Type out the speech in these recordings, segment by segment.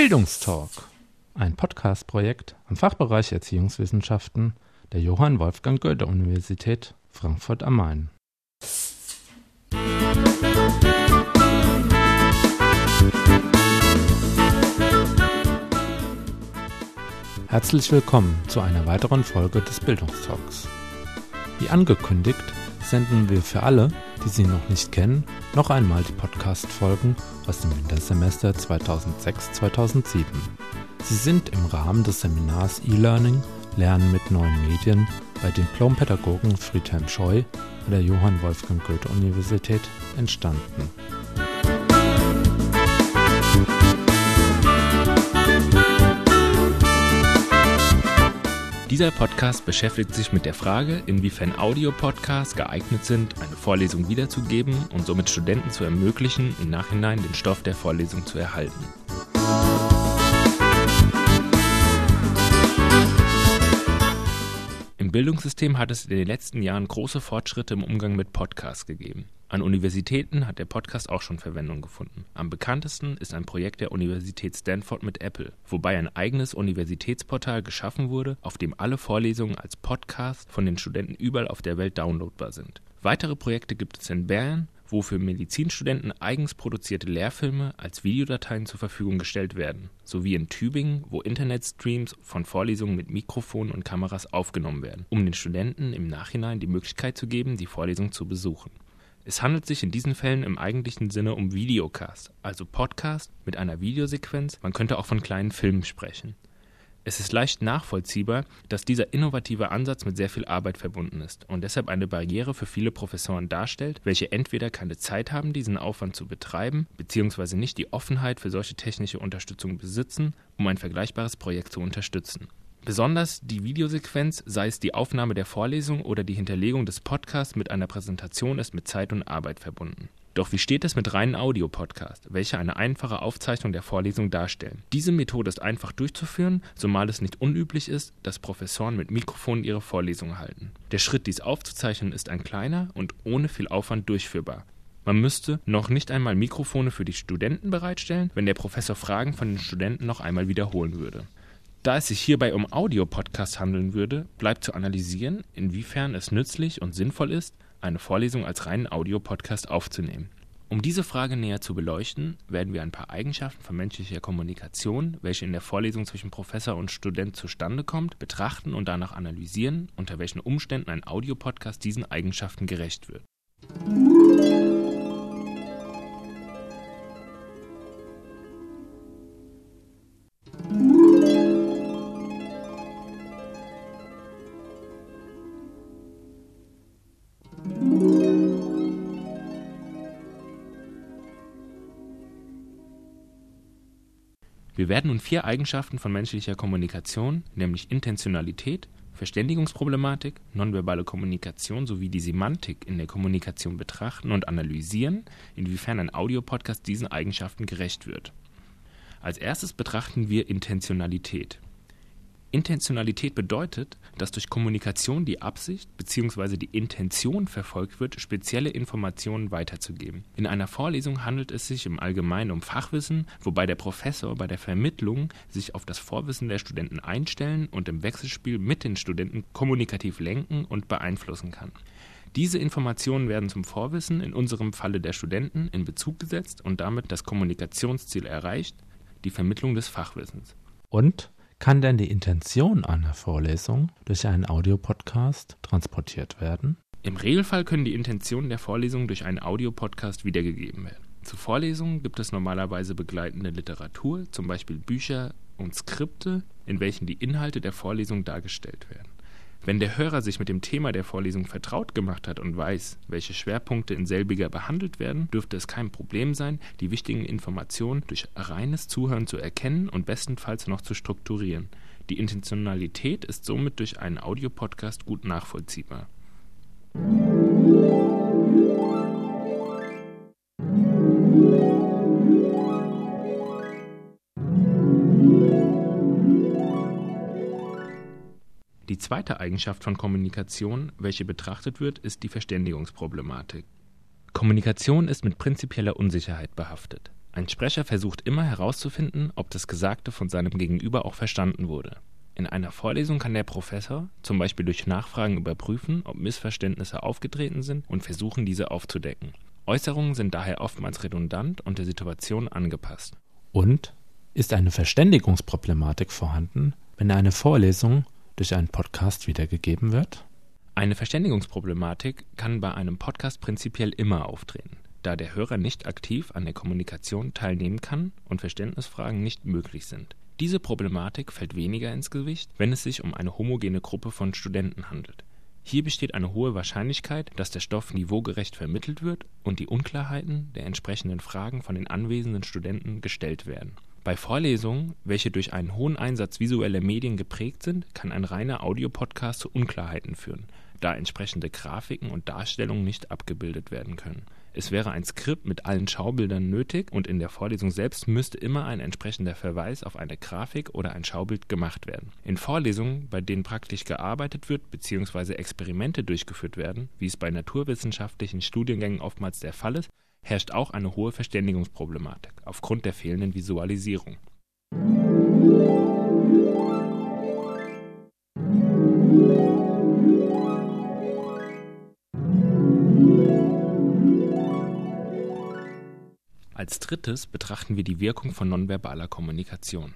Bildungstalk, ein Podcast-Projekt am Fachbereich Erziehungswissenschaften der Johann Wolfgang Goethe Universität Frankfurt am Main. Herzlich willkommen zu einer weiteren Folge des Bildungstalks. Wie angekündigt, senden wir für alle, die sie noch nicht kennen, noch einmal die Podcast-Folgen aus dem Wintersemester 2006-2007. Sie sind im Rahmen des Seminars E-Learning Lernen mit neuen Medien bei Diplompädagogen Friedhelm Scheu an der Johann Wolfgang Goethe Universität entstanden. Dieser Podcast beschäftigt sich mit der Frage, inwiefern Audiopodcasts geeignet sind, eine Vorlesung wiederzugeben und somit Studenten zu ermöglichen, im Nachhinein den Stoff der Vorlesung zu erhalten. Im Bildungssystem hat es in den letzten Jahren große Fortschritte im Umgang mit Podcasts gegeben. An Universitäten hat der Podcast auch schon Verwendung gefunden. Am bekanntesten ist ein Projekt der Universität Stanford mit Apple, wobei ein eigenes Universitätsportal geschaffen wurde, auf dem alle Vorlesungen als Podcast von den Studenten überall auf der Welt downloadbar sind. Weitere Projekte gibt es in Bern, wo für Medizinstudenten eigens produzierte Lehrfilme als Videodateien zur Verfügung gestellt werden, sowie in Tübingen, wo Internetstreams von Vorlesungen mit Mikrofonen und Kameras aufgenommen werden, um den Studenten im Nachhinein die Möglichkeit zu geben, die Vorlesung zu besuchen. Es handelt sich in diesen Fällen im eigentlichen Sinne um Videocast, also Podcast mit einer Videosequenz, man könnte auch von kleinen Filmen sprechen. Es ist leicht nachvollziehbar, dass dieser innovative Ansatz mit sehr viel Arbeit verbunden ist und deshalb eine Barriere für viele Professoren darstellt, welche entweder keine Zeit haben, diesen Aufwand zu betreiben, beziehungsweise nicht die Offenheit für solche technische Unterstützung besitzen, um ein vergleichbares Projekt zu unterstützen. Besonders die Videosequenz, sei es die Aufnahme der Vorlesung oder die Hinterlegung des Podcasts mit einer Präsentation, ist mit Zeit und Arbeit verbunden. Doch wie steht es mit reinen Audiopodcasts, welche eine einfache Aufzeichnung der Vorlesung darstellen? Diese Methode ist einfach durchzuführen, zumal es nicht unüblich ist, dass Professoren mit Mikrofonen ihre Vorlesungen halten. Der Schritt, dies aufzuzeichnen, ist ein kleiner und ohne viel Aufwand durchführbar. Man müsste noch nicht einmal Mikrofone für die Studenten bereitstellen, wenn der Professor Fragen von den Studenten noch einmal wiederholen würde. Da es sich hierbei um Audiopodcasts handeln würde, bleibt zu analysieren, inwiefern es nützlich und sinnvoll ist, eine Vorlesung als reinen Audiopodcast aufzunehmen. Um diese Frage näher zu beleuchten, werden wir ein paar Eigenschaften von menschlicher Kommunikation, welche in der Vorlesung zwischen Professor und Student zustande kommt, betrachten und danach analysieren, unter welchen Umständen ein Audiopodcast diesen Eigenschaften gerecht wird. Werden nun vier Eigenschaften von menschlicher Kommunikation, nämlich Intentionalität, Verständigungsproblematik, nonverbale Kommunikation sowie die Semantik in der Kommunikation betrachten und analysieren, inwiefern ein Audiopodcast diesen Eigenschaften gerecht wird. Als erstes betrachten wir Intentionalität. Intentionalität bedeutet, dass durch Kommunikation die Absicht bzw. die Intention verfolgt wird, spezielle Informationen weiterzugeben. In einer Vorlesung handelt es sich im Allgemeinen um Fachwissen, wobei der Professor bei der Vermittlung sich auf das Vorwissen der Studenten einstellen und im Wechselspiel mit den Studenten kommunikativ lenken und beeinflussen kann. Diese Informationen werden zum Vorwissen, in unserem Falle der Studenten, in Bezug gesetzt und damit das Kommunikationsziel erreicht, die Vermittlung des Fachwissens. Und kann denn die Intention einer Vorlesung durch einen Audiopodcast transportiert werden? Im Regelfall können die Intentionen der Vorlesung durch einen Audiopodcast wiedergegeben werden. Zu Vorlesungen gibt es normalerweise begleitende Literatur, zum Beispiel Bücher und Skripte, in welchen die Inhalte der Vorlesung dargestellt werden. Wenn der Hörer sich mit dem Thema der Vorlesung vertraut gemacht hat und weiß, welche Schwerpunkte in selbiger behandelt werden, dürfte es kein Problem sein, die wichtigen Informationen durch reines Zuhören zu erkennen und bestenfalls noch zu strukturieren. Die Intentionalität ist somit durch einen Audiopodcast gut nachvollziehbar. Zweite Eigenschaft von Kommunikation, welche betrachtet wird, ist die Verständigungsproblematik. Kommunikation ist mit prinzipieller Unsicherheit behaftet. Ein Sprecher versucht immer herauszufinden, ob das Gesagte von seinem Gegenüber auch verstanden wurde. In einer Vorlesung kann der Professor zum Beispiel durch Nachfragen überprüfen, ob Missverständnisse aufgetreten sind und versuchen, diese aufzudecken. Äußerungen sind daher oftmals redundant und der Situation angepasst. Und ist eine Verständigungsproblematik vorhanden, wenn eine Vorlesung durch einen Podcast wiedergegeben wird? Eine Verständigungsproblematik kann bei einem Podcast prinzipiell immer auftreten, da der Hörer nicht aktiv an der Kommunikation teilnehmen kann und Verständnisfragen nicht möglich sind. Diese Problematik fällt weniger ins Gewicht, wenn es sich um eine homogene Gruppe von Studenten handelt. Hier besteht eine hohe Wahrscheinlichkeit, dass der Stoff niveaugerecht vermittelt wird und die Unklarheiten der entsprechenden Fragen von den anwesenden Studenten gestellt werden. Bei Vorlesungen, welche durch einen hohen Einsatz visueller Medien geprägt sind, kann ein reiner Audiopodcast zu Unklarheiten führen, da entsprechende Grafiken und Darstellungen nicht abgebildet werden können es wäre ein Skript mit allen Schaubildern nötig und in der Vorlesung selbst müsste immer ein entsprechender Verweis auf eine Grafik oder ein Schaubild gemacht werden. In Vorlesungen, bei denen praktisch gearbeitet wird bzw. Experimente durchgeführt werden, wie es bei naturwissenschaftlichen Studiengängen oftmals der Fall ist, herrscht auch eine hohe Verständigungsproblematik aufgrund der fehlenden Visualisierung. Als drittes betrachten wir die Wirkung von nonverbaler Kommunikation.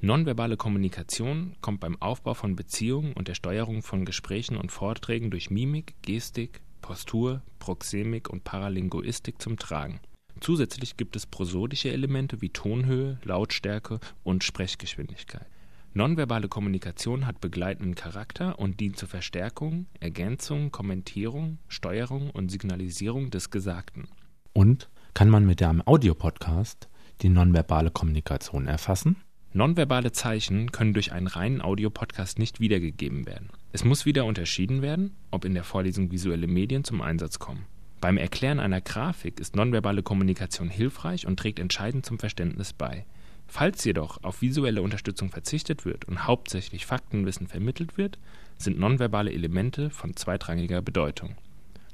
Nonverbale Kommunikation kommt beim Aufbau von Beziehungen und der Steuerung von Gesprächen und Vorträgen durch Mimik, Gestik, Postur, Proxemik und Paralinguistik zum Tragen. Zusätzlich gibt es prosodische Elemente wie Tonhöhe, Lautstärke und Sprechgeschwindigkeit. Nonverbale Kommunikation hat begleitenden Charakter und dient zur Verstärkung, Ergänzung, Kommentierung, Steuerung und Signalisierung des Gesagten. Und kann man mit einem Audiopodcast die nonverbale Kommunikation erfassen? Nonverbale Zeichen können durch einen reinen Audiopodcast nicht wiedergegeben werden. Es muss wieder unterschieden werden, ob in der Vorlesung visuelle Medien zum Einsatz kommen. Beim Erklären einer Grafik ist nonverbale Kommunikation hilfreich und trägt entscheidend zum Verständnis bei. Falls jedoch auf visuelle Unterstützung verzichtet wird und hauptsächlich Faktenwissen vermittelt wird, sind nonverbale Elemente von zweitrangiger Bedeutung.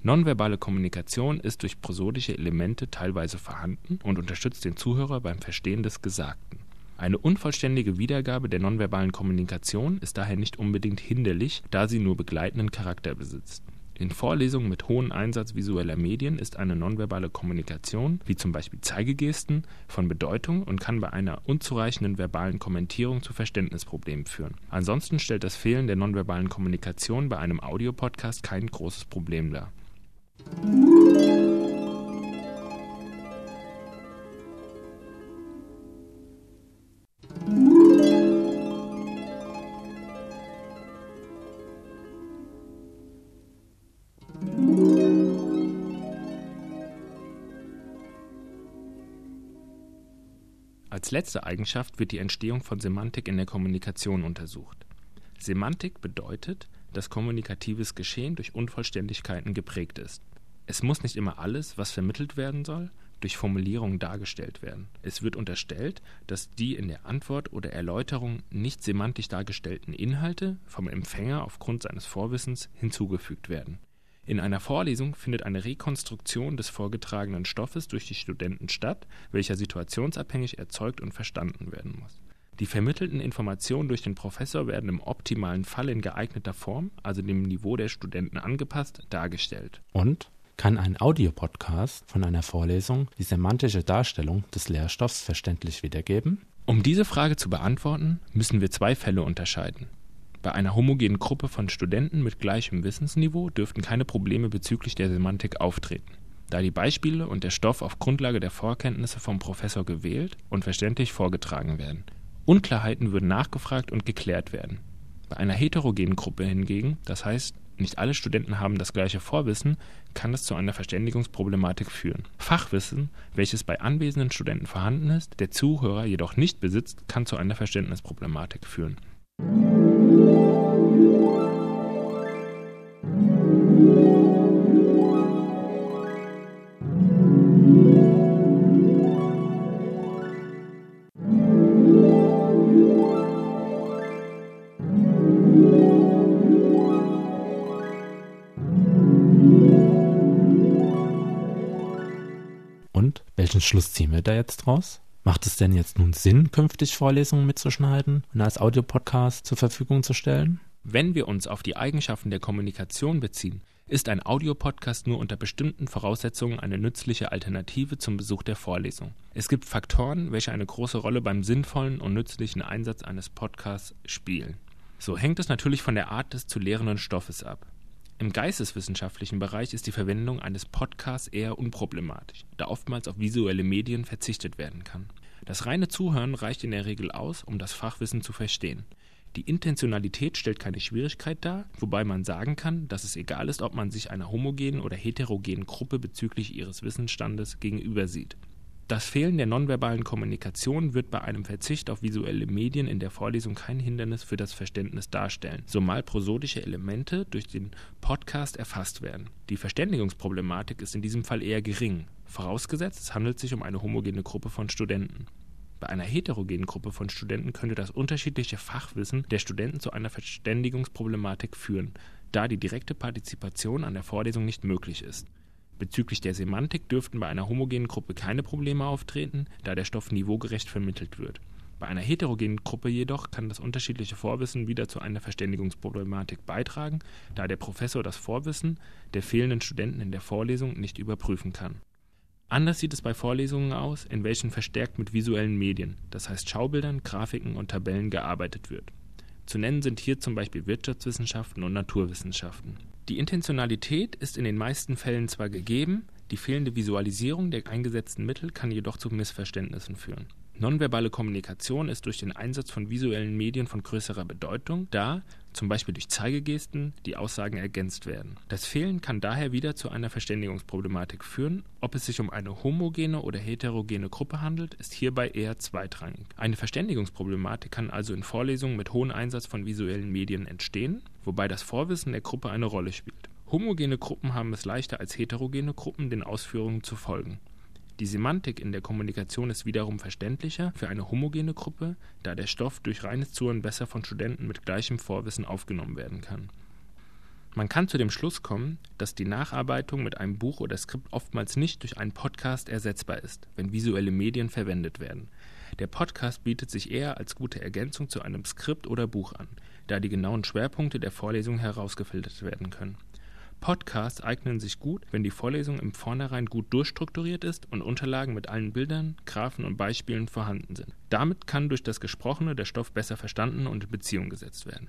Nonverbale Kommunikation ist durch prosodische Elemente teilweise vorhanden und unterstützt den Zuhörer beim Verstehen des Gesagten. Eine unvollständige Wiedergabe der nonverbalen Kommunikation ist daher nicht unbedingt hinderlich, da sie nur begleitenden Charakter besitzt. In Vorlesungen mit hohem Einsatz visueller Medien ist eine nonverbale Kommunikation, wie zum Beispiel Zeigegesten, von Bedeutung und kann bei einer unzureichenden verbalen Kommentierung zu Verständnisproblemen führen. Ansonsten stellt das Fehlen der nonverbalen Kommunikation bei einem Audiopodcast kein großes Problem dar. Als letzte Eigenschaft wird die Entstehung von Semantik in der Kommunikation untersucht. Semantik bedeutet, dass kommunikatives Geschehen durch Unvollständigkeiten geprägt ist. Es muss nicht immer alles, was vermittelt werden soll, durch Formulierungen dargestellt werden. Es wird unterstellt, dass die in der Antwort oder Erläuterung nicht semantisch dargestellten Inhalte vom Empfänger aufgrund seines Vorwissens hinzugefügt werden. In einer Vorlesung findet eine Rekonstruktion des vorgetragenen Stoffes durch die Studenten statt, welcher situationsabhängig erzeugt und verstanden werden muss. Die vermittelten Informationen durch den Professor werden im optimalen Fall in geeigneter Form, also dem Niveau der Studenten angepasst, dargestellt. Und kann ein Audiopodcast von einer Vorlesung die semantische Darstellung des Lehrstoffs verständlich wiedergeben? Um diese Frage zu beantworten, müssen wir zwei Fälle unterscheiden. Bei einer homogenen Gruppe von Studenten mit gleichem Wissensniveau dürften keine Probleme bezüglich der Semantik auftreten, da die Beispiele und der Stoff auf Grundlage der Vorkenntnisse vom Professor gewählt und verständlich vorgetragen werden. Unklarheiten würden nachgefragt und geklärt werden. Bei einer heterogenen Gruppe hingegen, das heißt nicht alle Studenten haben das gleiche Vorwissen, kann es zu einer Verständigungsproblematik führen. Fachwissen, welches bei anwesenden Studenten vorhanden ist, der Zuhörer jedoch nicht besitzt, kann zu einer Verständnisproblematik führen. Und welchen Schluss ziehen wir da jetzt raus? Macht es denn jetzt nun Sinn, künftig Vorlesungen mitzuschneiden und als Audiopodcast zur Verfügung zu stellen? Wenn wir uns auf die Eigenschaften der Kommunikation beziehen, ist ein Audiopodcast nur unter bestimmten Voraussetzungen eine nützliche Alternative zum Besuch der Vorlesung. Es gibt Faktoren, welche eine große Rolle beim sinnvollen und nützlichen Einsatz eines Podcasts spielen. So hängt es natürlich von der Art des zu lehrenden Stoffes ab. Im geisteswissenschaftlichen Bereich ist die Verwendung eines Podcasts eher unproblematisch, da oftmals auf visuelle Medien verzichtet werden kann. Das reine Zuhören reicht in der Regel aus, um das Fachwissen zu verstehen. Die Intentionalität stellt keine Schwierigkeit dar, wobei man sagen kann, dass es egal ist, ob man sich einer homogenen oder heterogenen Gruppe bezüglich ihres Wissensstandes gegenüber sieht. Das Fehlen der nonverbalen Kommunikation wird bei einem Verzicht auf visuelle Medien in der Vorlesung kein Hindernis für das Verständnis darstellen, zumal prosodische Elemente durch den Podcast erfasst werden. Die Verständigungsproblematik ist in diesem Fall eher gering, vorausgesetzt es handelt sich um eine homogene Gruppe von Studenten. Bei einer heterogenen Gruppe von Studenten könnte das unterschiedliche Fachwissen der Studenten zu einer Verständigungsproblematik führen, da die direkte Partizipation an der Vorlesung nicht möglich ist. Bezüglich der Semantik dürften bei einer homogenen Gruppe keine Probleme auftreten, da der Stoff niveaugerecht vermittelt wird. Bei einer heterogenen Gruppe jedoch kann das unterschiedliche Vorwissen wieder zu einer Verständigungsproblematik beitragen, da der Professor das Vorwissen der fehlenden Studenten in der Vorlesung nicht überprüfen kann. Anders sieht es bei Vorlesungen aus, in welchen verstärkt mit visuellen Medien, das heißt Schaubildern, Grafiken und Tabellen gearbeitet wird. Zu nennen sind hier zum Beispiel Wirtschaftswissenschaften und Naturwissenschaften. Die Intentionalität ist in den meisten Fällen zwar gegeben, die fehlende Visualisierung der eingesetzten Mittel kann jedoch zu Missverständnissen führen. Nonverbale Kommunikation ist durch den Einsatz von visuellen Medien von größerer Bedeutung, da, zum Beispiel durch Zeigegesten, die Aussagen ergänzt werden. Das Fehlen kann daher wieder zu einer Verständigungsproblematik führen. Ob es sich um eine homogene oder heterogene Gruppe handelt, ist hierbei eher zweitrangig. Eine Verständigungsproblematik kann also in Vorlesungen mit hohem Einsatz von visuellen Medien entstehen, wobei das Vorwissen der Gruppe eine Rolle spielt. Homogene Gruppen haben es leichter als heterogene Gruppen, den Ausführungen zu folgen. Die Semantik in der Kommunikation ist wiederum verständlicher für eine homogene Gruppe, da der Stoff durch reines Zuhören besser von Studenten mit gleichem Vorwissen aufgenommen werden kann. Man kann zu dem Schluss kommen, dass die Nacharbeitung mit einem Buch oder Skript oftmals nicht durch einen Podcast ersetzbar ist, wenn visuelle Medien verwendet werden. Der Podcast bietet sich eher als gute Ergänzung zu einem Skript oder Buch an, da die genauen Schwerpunkte der Vorlesung herausgefiltert werden können. Podcasts eignen sich gut, wenn die Vorlesung im Vornherein gut durchstrukturiert ist und Unterlagen mit allen Bildern, Graphen und Beispielen vorhanden sind. Damit kann durch das Gesprochene der Stoff besser verstanden und in Beziehung gesetzt werden.